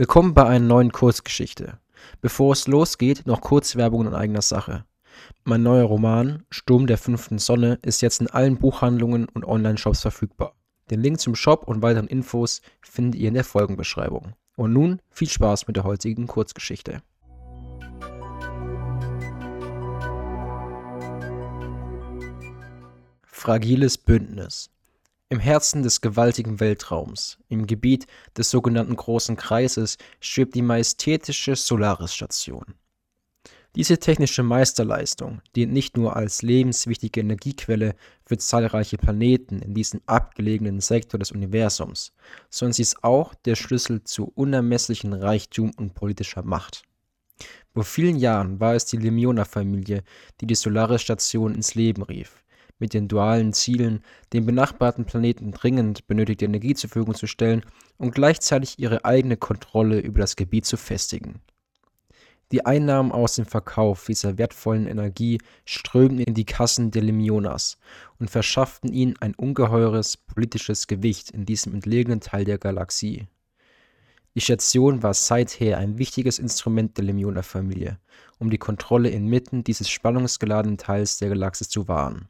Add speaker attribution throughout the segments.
Speaker 1: Willkommen bei einer neuen Kurzgeschichte. Bevor es losgeht, noch kurz Werbung in eigener Sache. Mein neuer Roman Sturm der fünften Sonne ist jetzt in allen Buchhandlungen und Online-Shops verfügbar. Den Link zum Shop und weiteren Infos findet ihr in der Folgenbeschreibung. Und nun viel Spaß mit der heutigen Kurzgeschichte. Fragiles Bündnis im Herzen des gewaltigen Weltraums, im Gebiet des sogenannten Großen Kreises, schwebt die majestätische Solaris-Station. Diese technische Meisterleistung dient nicht nur als lebenswichtige Energiequelle für zahlreiche Planeten in diesem abgelegenen Sektor des Universums, sondern sie ist auch der Schlüssel zu unermesslichen Reichtum und politischer Macht. Vor vielen Jahren war es die Lemioner-Familie, die die Solaris-Station ins Leben rief mit den dualen Zielen, den benachbarten Planeten dringend benötigte Energie zur Verfügung zu stellen und gleichzeitig ihre eigene Kontrolle über das Gebiet zu festigen. Die Einnahmen aus dem Verkauf dieser wertvollen Energie strömten in die Kassen der Lemionas und verschafften ihnen ein ungeheures politisches Gewicht in diesem entlegenen Teil der Galaxie. Die Station war seither ein wichtiges Instrument der Lemioner-Familie, um die Kontrolle inmitten dieses spannungsgeladenen Teils der Galaxie zu wahren.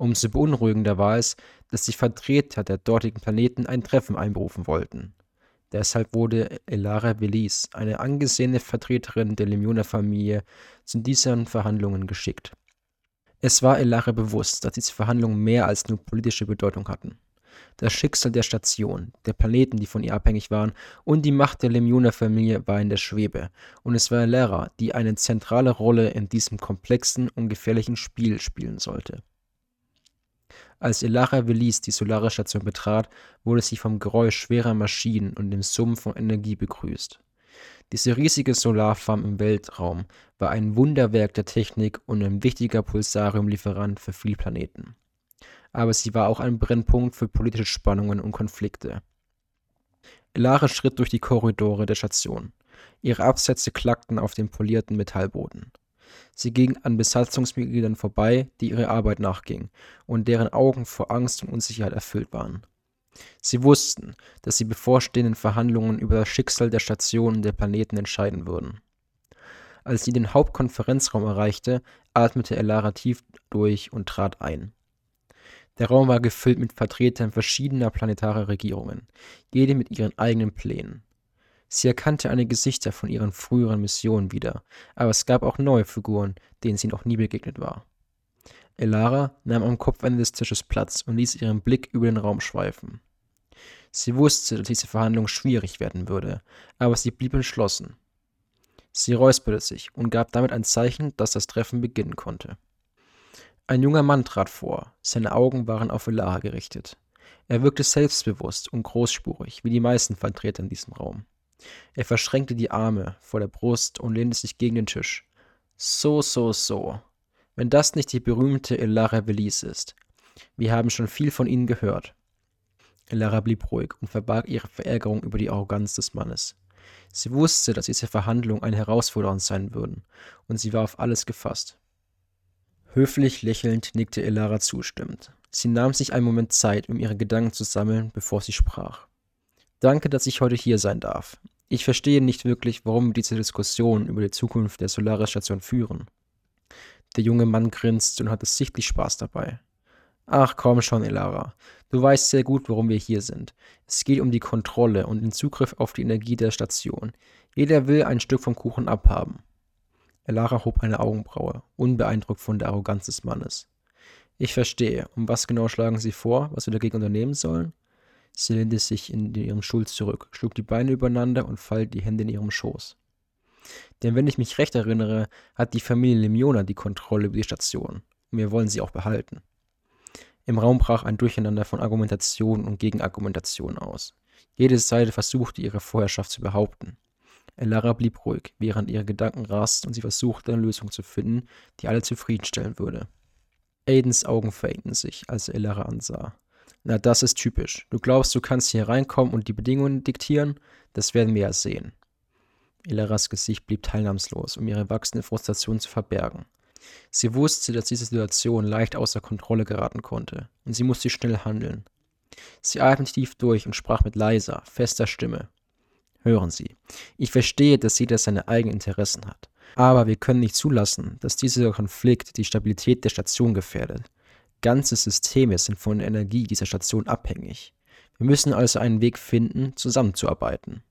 Speaker 1: Umso beunruhigender war es, dass die Vertreter der dortigen Planeten ein Treffen einberufen wollten. Deshalb wurde Elara Velis, eine angesehene Vertreterin der Lemioner-Familie, zu diesen Verhandlungen geschickt. Es war Elara bewusst, dass diese Verhandlungen mehr als nur politische Bedeutung hatten. Das Schicksal der Station, der Planeten, die von ihr abhängig waren, und die Macht der Lemioner-Familie war in der Schwebe, und es war Elara, die eine zentrale Rolle in diesem komplexen und gefährlichen Spiel spielen sollte. Als Elara Velis die Solaris-Station betrat, wurde sie vom Geräusch schwerer Maschinen und dem Summen von Energie begrüßt. Diese riesige Solarfarm im Weltraum war ein Wunderwerk der Technik und ein wichtiger Pulsariumlieferant für viele Planeten. Aber sie war auch ein Brennpunkt für politische Spannungen und Konflikte. Elara schritt durch die Korridore der Station. Ihre Absätze klackten auf dem polierten Metallboden. Sie ging an Besatzungsmitgliedern vorbei, die ihrer Arbeit nachgingen und deren Augen vor Angst und Unsicherheit erfüllt waren. Sie wussten, dass die bevorstehenden Verhandlungen über das Schicksal der Stationen der Planeten entscheiden würden. Als sie den Hauptkonferenzraum erreichte, atmete Elara tief durch und trat ein. Der Raum war gefüllt mit Vertretern verschiedener planetarer Regierungen, jede mit ihren eigenen Plänen. Sie erkannte einige Gesichter von ihren früheren Missionen wieder, aber es gab auch neue Figuren, denen sie noch nie begegnet war. Elara nahm am Kopfende des Tisches Platz und ließ ihren Blick über den Raum schweifen. Sie wusste, dass diese Verhandlung schwierig werden würde, aber sie blieb entschlossen. Sie räusperte sich und gab damit ein Zeichen, dass das Treffen beginnen konnte. Ein junger Mann trat vor, seine Augen waren auf Elara gerichtet. Er wirkte selbstbewusst und großspurig, wie die meisten Vertreter in diesem Raum. Er verschränkte die Arme vor der Brust und lehnte sich gegen den Tisch. So, so, so. Wenn das nicht die berühmte Elara Velis ist. Wir haben schon viel von ihnen gehört. Elara blieb ruhig und verbarg ihre Verärgerung über die Arroganz des Mannes. Sie wusste, dass diese Verhandlungen eine Herausforderung sein würden, und sie war auf alles gefasst. Höflich lächelnd nickte Elara zustimmend. Sie nahm sich einen Moment Zeit, um ihre Gedanken zu sammeln, bevor sie sprach. Danke, dass ich heute hier sein darf. Ich verstehe nicht wirklich, warum wir diese Diskussion über die Zukunft der Solaris-Station führen. Der junge Mann grinst und hat es sichtlich Spaß dabei. Ach komm schon, Elara. Du weißt sehr gut, warum wir hier sind. Es geht um die Kontrolle und den Zugriff auf die Energie der Station. Jeder will ein Stück vom Kuchen abhaben. Elara hob eine Augenbraue, unbeeindruckt von der Arroganz des Mannes. Ich verstehe. Und was genau schlagen Sie vor, was wir dagegen unternehmen sollen? Sie lehnte sich in ihrem Stuhl zurück, schlug die Beine übereinander und faltete die Hände in ihrem Schoß. Denn wenn ich mich recht erinnere, hat die Familie Lemiona die Kontrolle über die Station. Und wir wollen sie auch behalten. Im Raum brach ein Durcheinander von Argumentation und Gegenargumentation aus. Jede Seite versuchte, ihre Vorherrschaft zu behaupten. Elara blieb ruhig, während ihre Gedanken rasten und sie versuchte, eine Lösung zu finden, die alle zufriedenstellen würde. Aidens Augen verengten sich, als er Elara ansah. Na, das ist typisch. Du glaubst, du kannst hier reinkommen und die Bedingungen diktieren? Das werden wir ja sehen. Ilaras Gesicht blieb teilnahmslos, um ihre wachsende Frustration zu verbergen. Sie wusste, dass diese Situation leicht außer Kontrolle geraten konnte, und sie musste schnell handeln. Sie atmete tief durch und sprach mit leiser, fester Stimme. Hören Sie, ich verstehe, dass jeder seine eigenen Interessen hat. Aber wir können nicht zulassen, dass dieser Konflikt die Stabilität der Station gefährdet. Ganze Systeme sind von der Energie dieser Station abhängig. Wir müssen also einen Weg finden, zusammenzuarbeiten.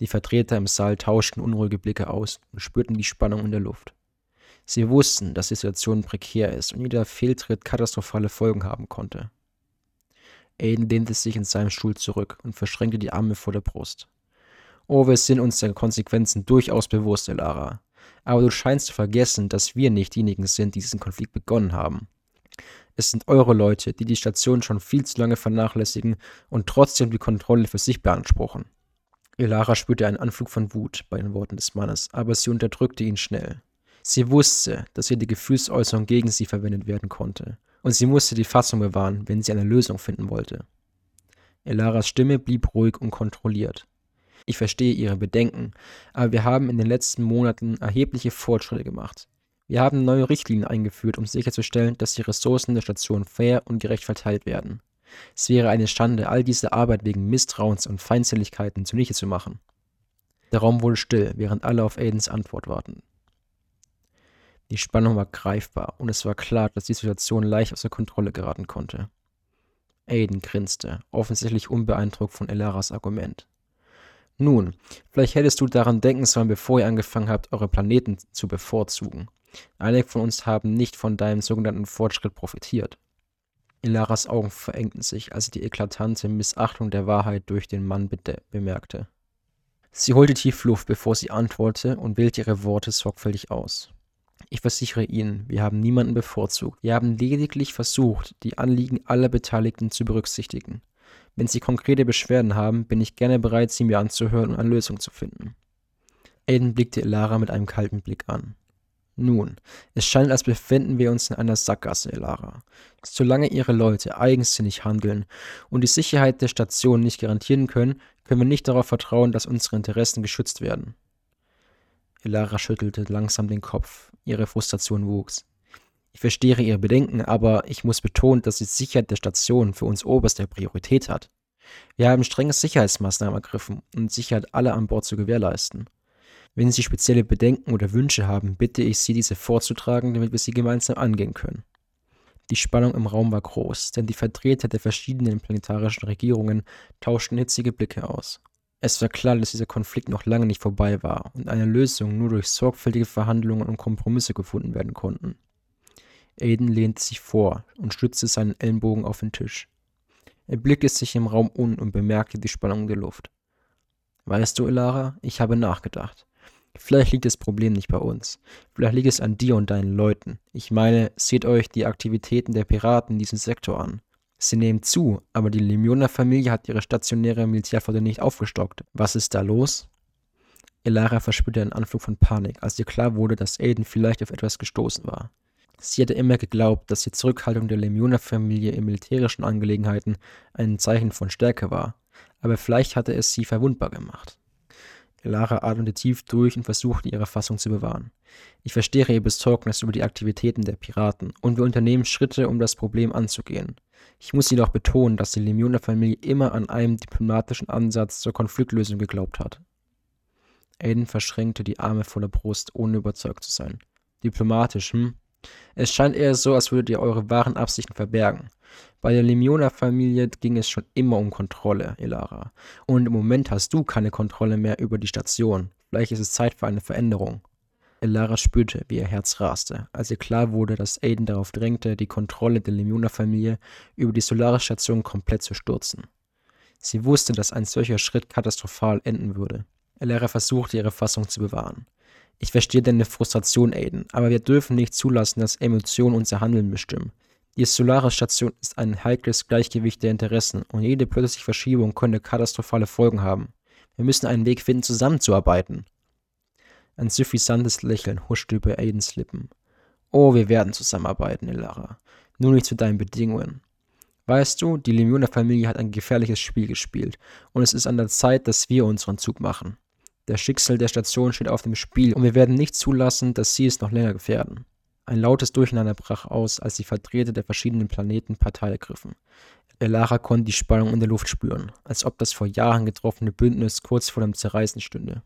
Speaker 1: Die Vertreter im Saal tauschten unruhige Blicke aus und spürten die Spannung in der Luft. Sie wussten, dass die Situation prekär ist und jeder Fehltritt katastrophale Folgen haben konnte. Aiden lehnte sich in seinem Stuhl zurück und verschränkte die Arme vor der Brust. Oh, wir sind uns der Konsequenzen durchaus bewusst, Elara. Aber du scheinst zu vergessen, dass wir nicht diejenigen sind, die diesen Konflikt begonnen haben. Es sind eure Leute, die die Station schon viel zu lange vernachlässigen und trotzdem die Kontrolle für sich beanspruchen. Elara spürte einen Anflug von Wut bei den Worten des Mannes, aber sie unterdrückte ihn schnell. Sie wusste, dass jede Gefühlsäußerung gegen sie verwendet werden konnte, und sie musste die Fassung bewahren, wenn sie eine Lösung finden wollte. Elaras Stimme blieb ruhig und kontrolliert. Ich verstehe Ihre Bedenken, aber wir haben in den letzten Monaten erhebliche Fortschritte gemacht. Wir haben neue Richtlinien eingeführt, um sicherzustellen, dass die Ressourcen der Station fair und gerecht verteilt werden. Es wäre eine Schande, all diese Arbeit wegen Misstrauens und Feindseligkeiten zunichte zu machen. Der Raum wurde still, während alle auf Aidens Antwort warten. Die Spannung war greifbar und es war klar, dass die Situation leicht außer Kontrolle geraten konnte. Aiden grinste, offensichtlich unbeeindruckt von Elaras Argument. Nun, vielleicht hättest du daran denken sollen, bevor ihr angefangen habt, eure Planeten zu bevorzugen. Einige von uns haben nicht von deinem sogenannten Fortschritt profitiert. Ilaras Augen verengten sich, als sie die eklatante Missachtung der Wahrheit durch den Mann bemerkte. Sie holte tief Luft, bevor sie antwortete und wählte ihre Worte sorgfältig aus. Ich versichere Ihnen, wir haben niemanden bevorzugt. Wir haben lediglich versucht, die Anliegen aller Beteiligten zu berücksichtigen. Wenn Sie konkrete Beschwerden haben, bin ich gerne bereit, sie mir anzuhören und eine Lösung zu finden. Aiden blickte Elara mit einem kalten Blick an. Nun, es scheint, als befinden wir uns in einer Sackgasse, Elara. Solange Ihre Leute eigensinnig handeln und die Sicherheit der Station nicht garantieren können, können wir nicht darauf vertrauen, dass unsere Interessen geschützt werden. Elara schüttelte langsam den Kopf. Ihre Frustration wuchs. Ich verstehe Ihre Bedenken, aber ich muss betonen, dass die Sicherheit der Station für uns oberste Priorität hat. Wir haben strenge Sicherheitsmaßnahmen ergriffen, um die Sicherheit aller an Bord zu gewährleisten. Wenn Sie spezielle Bedenken oder Wünsche haben, bitte ich Sie, diese vorzutragen, damit wir sie gemeinsam angehen können. Die Spannung im Raum war groß, denn die Vertreter der verschiedenen planetarischen Regierungen tauschten hitzige Blicke aus. Es war klar, dass dieser Konflikt noch lange nicht vorbei war und eine Lösung nur durch sorgfältige Verhandlungen und Kompromisse gefunden werden konnten. Aiden lehnte sich vor und stützte seinen Ellenbogen auf den Tisch. Er blickte sich im Raum um und bemerkte die Spannung der Luft. Weißt du, Elara, ich habe nachgedacht. Vielleicht liegt das Problem nicht bei uns. Vielleicht liegt es an dir und deinen Leuten. Ich meine, seht euch die Aktivitäten der Piraten in diesem Sektor an. Sie nehmen zu, aber die Lemioner-Familie hat ihre stationäre Militärflotte nicht aufgestockt. Was ist da los? Elara verspürte einen Anflug von Panik, als ihr klar wurde, dass Aiden vielleicht auf etwas gestoßen war. Sie hatte immer geglaubt, dass die Zurückhaltung der Lemioner-Familie in militärischen Angelegenheiten ein Zeichen von Stärke war, aber vielleicht hatte es sie verwundbar gemacht. Lara atmete tief durch und versuchte, ihre Fassung zu bewahren. Ich verstehe Ihr Besorgnis über die Aktivitäten der Piraten und wir unternehmen Schritte, um das Problem anzugehen. Ich muss jedoch betonen, dass die Lemioner-Familie immer an einen diplomatischen Ansatz zur Konfliktlösung geglaubt hat. Aiden verschränkte die Arme vor der Brust, ohne überzeugt zu sein. Diplomatisch, hm? Es scheint eher so, als würdet ihr eure wahren Absichten verbergen. Bei der Lemiona-Familie ging es schon immer um Kontrolle, Elara. Und im Moment hast du keine Kontrolle mehr über die Station. Vielleicht ist es Zeit für eine Veränderung. Elara spürte, wie ihr Herz raste, als ihr klar wurde, dass Aiden darauf drängte, die Kontrolle der Lemiona-Familie über die Solaris-Station komplett zu stürzen. Sie wusste, dass ein solcher Schritt katastrophal enden würde. Elara versuchte, ihre Fassung zu bewahren. Ich verstehe deine Frustration, Aiden, aber wir dürfen nicht zulassen, dass Emotionen unser Handeln bestimmen. Die Solaris-Station ist ein heikles Gleichgewicht der Interessen und jede plötzliche Verschiebung könnte katastrophale Folgen haben. Wir müssen einen Weg finden, zusammenzuarbeiten. Ein suffisantes Lächeln huschte über Aidens Lippen. Oh, wir werden zusammenarbeiten, Elara. Nur nicht zu deinen Bedingungen. Weißt du, die Lemioner-Familie hat ein gefährliches Spiel gespielt und es ist an der Zeit, dass wir unseren Zug machen. Der Schicksal der Station steht auf dem Spiel und wir werden nicht zulassen, dass sie es noch länger gefährden. Ein lautes Durcheinander brach aus, als die Vertreter der verschiedenen Planeten Partei ergriffen. Elara konnte die Spannung in der Luft spüren, als ob das vor Jahren getroffene Bündnis kurz vor dem Zerreißen stünde.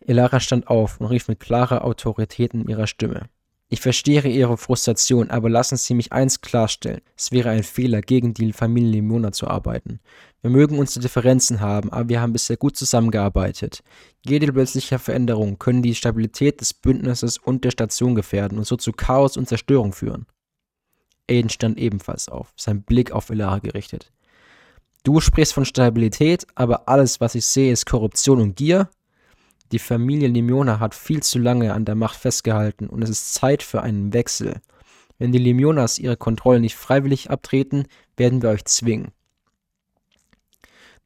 Speaker 1: Elara stand auf und rief mit klarer Autorität in ihrer Stimme. Ich verstehe Ihre Frustration, aber lassen Sie mich eins klarstellen. Es wäre ein Fehler, gegen die Familie Limona zu arbeiten. Wir mögen unsere Differenzen haben, aber wir haben bisher gut zusammengearbeitet. Jede plötzliche Veränderung können die Stabilität des Bündnisses und der Station gefährden und so zu Chaos und Zerstörung führen. Aiden stand ebenfalls auf, sein Blick auf Elara gerichtet. Du sprichst von Stabilität, aber alles, was ich sehe, ist Korruption und Gier? Die Familie Limiona hat viel zu lange an der Macht festgehalten und es ist Zeit für einen Wechsel. Wenn die Limionas ihre Kontrolle nicht freiwillig abtreten, werden wir euch zwingen.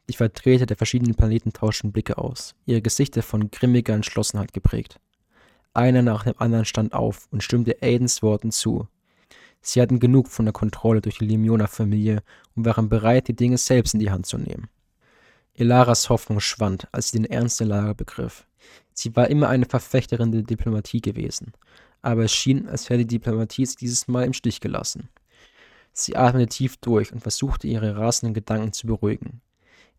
Speaker 1: Die Vertreter der verschiedenen Planeten tauschten Blicke aus, ihre Gesichter von grimmiger Entschlossenheit geprägt. Einer nach dem anderen stand auf und stimmte Aidens Worten zu. Sie hatten genug von der Kontrolle durch die Limiona-Familie und waren bereit, die Dinge selbst in die Hand zu nehmen. Elaras Hoffnung schwand, als sie den Ernst der Lage begriff. Sie war immer eine Verfechterin der Diplomatie gewesen, aber es schien, als hätte die Diplomatie sie dieses Mal im Stich gelassen. Sie atmete tief durch und versuchte, ihre rasenden Gedanken zu beruhigen.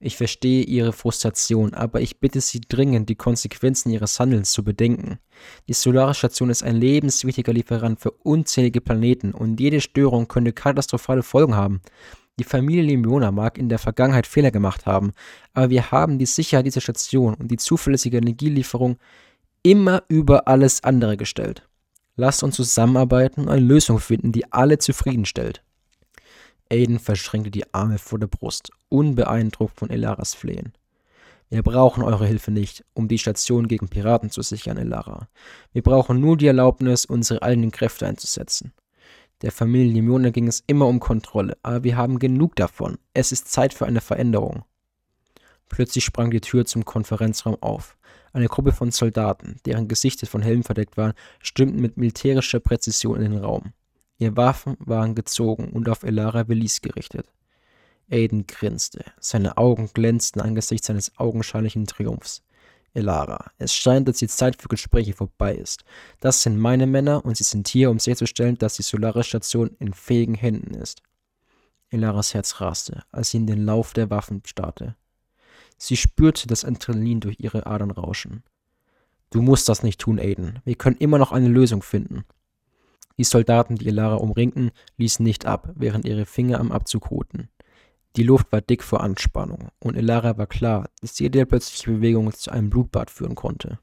Speaker 1: Ich verstehe Ihre Frustration, aber ich bitte Sie dringend, die Konsequenzen Ihres Handelns zu bedenken. Die Solarstation ist ein lebenswichtiger Lieferant für unzählige Planeten und jede Störung könnte katastrophale Folgen haben. Die Familie Limiona mag in der Vergangenheit Fehler gemacht haben, aber wir haben die Sicherheit dieser Station und die zuverlässige Energielieferung immer über alles andere gestellt. Lasst uns zusammenarbeiten und eine Lösung finden, die alle zufriedenstellt. Aiden verschränkte die Arme vor der Brust, unbeeindruckt von Elaras Flehen. Wir brauchen eure Hilfe nicht, um die Station gegen Piraten zu sichern, Elara. Wir brauchen nur die Erlaubnis, unsere eigenen Kräfte einzusetzen. Der Familie Limone ging es immer um Kontrolle, aber wir haben genug davon. Es ist Zeit für eine Veränderung. Plötzlich sprang die Tür zum Konferenzraum auf. Eine Gruppe von Soldaten, deren Gesichter von Helmen verdeckt waren, stürmten mit militärischer Präzision in den Raum. Ihre Waffen waren gezogen und auf Elara Velis gerichtet. Aiden grinste. Seine Augen glänzten angesichts seines augenscheinlichen Triumphs. Elara, es scheint, dass die Zeit für Gespräche vorbei ist. Das sind meine Männer und sie sind hier, um sicherzustellen, dass die Solaris-Station in fähigen Händen ist. Elaras Herz raste, als sie in den Lauf der Waffen starrte. Sie spürte das Adrenalin durch ihre Adern rauschen. Du musst das nicht tun, Aiden. Wir können immer noch eine Lösung finden. Die Soldaten, die Elara umringten, ließen nicht ab, während ihre Finger am Abzug ruhten. Die Luft war dick vor Anspannung, und Elara war klar, dass jede plötzliche Bewegung zu einem Blutbad führen konnte.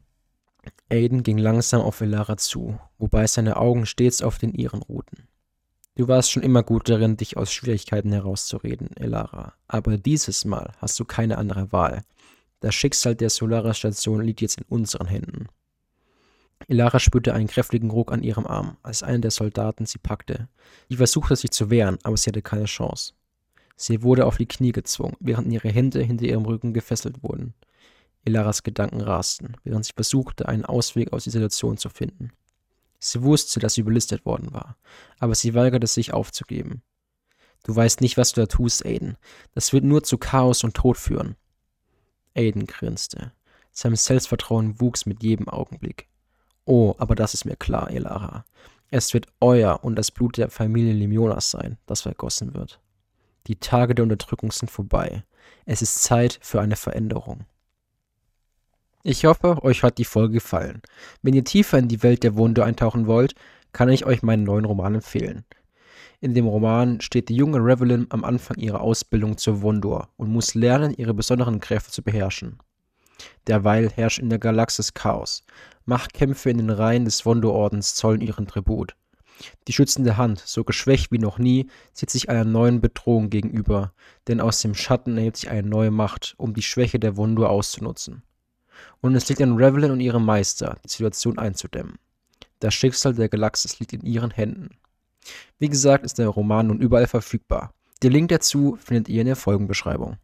Speaker 1: Aiden ging langsam auf Elara zu, wobei seine Augen stets auf den ihren ruhten. Du warst schon immer gut darin, dich aus Schwierigkeiten herauszureden, Elara, aber dieses Mal hast du keine andere Wahl. Das Schicksal der Solaris-Station liegt jetzt in unseren Händen. Elara spürte einen kräftigen Ruck an ihrem Arm, als einer der Soldaten sie packte. Sie versuchte sich zu wehren, aber sie hatte keine Chance. Sie wurde auf die Knie gezwungen, während ihre Hände hinter ihrem Rücken gefesselt wurden. Elaras Gedanken rasten, während sie versuchte, einen Ausweg aus der Situation zu finden. Sie wusste, dass sie überlistet worden war, aber sie weigerte sich aufzugeben. Du weißt nicht, was du da tust, Aiden. Das wird nur zu Chaos und Tod führen. Aiden grinste. Sein Selbstvertrauen wuchs mit jedem Augenblick. Oh, aber das ist mir klar, Elara. Es wird euer und das Blut der Familie Limionas sein, das vergossen wird. Die Tage der Unterdrückung sind vorbei. Es ist Zeit für eine Veränderung. Ich hoffe, euch hat die Folge gefallen. Wenn ihr tiefer in die Welt der Wunder eintauchen wollt, kann ich euch meinen neuen Roman empfehlen. In dem Roman steht die junge Revelin am Anfang ihrer Ausbildung zur Wondor und muss lernen, ihre besonderen Kräfte zu beherrschen. Derweil herrscht in der Galaxis Chaos. Machtkämpfe in den Reihen des Wondor-Ordens zollen ihren Tribut. Die schützende Hand, so geschwächt wie noch nie, sieht sich einer neuen Bedrohung gegenüber, denn aus dem Schatten erhebt sich eine neue Macht, um die Schwäche der Wundur auszunutzen. Und es liegt an Revelin und ihrem Meister, die Situation einzudämmen. Das Schicksal der Galaxis liegt in ihren Händen. Wie gesagt, ist der Roman nun überall verfügbar. Den Link dazu findet ihr in der Folgenbeschreibung.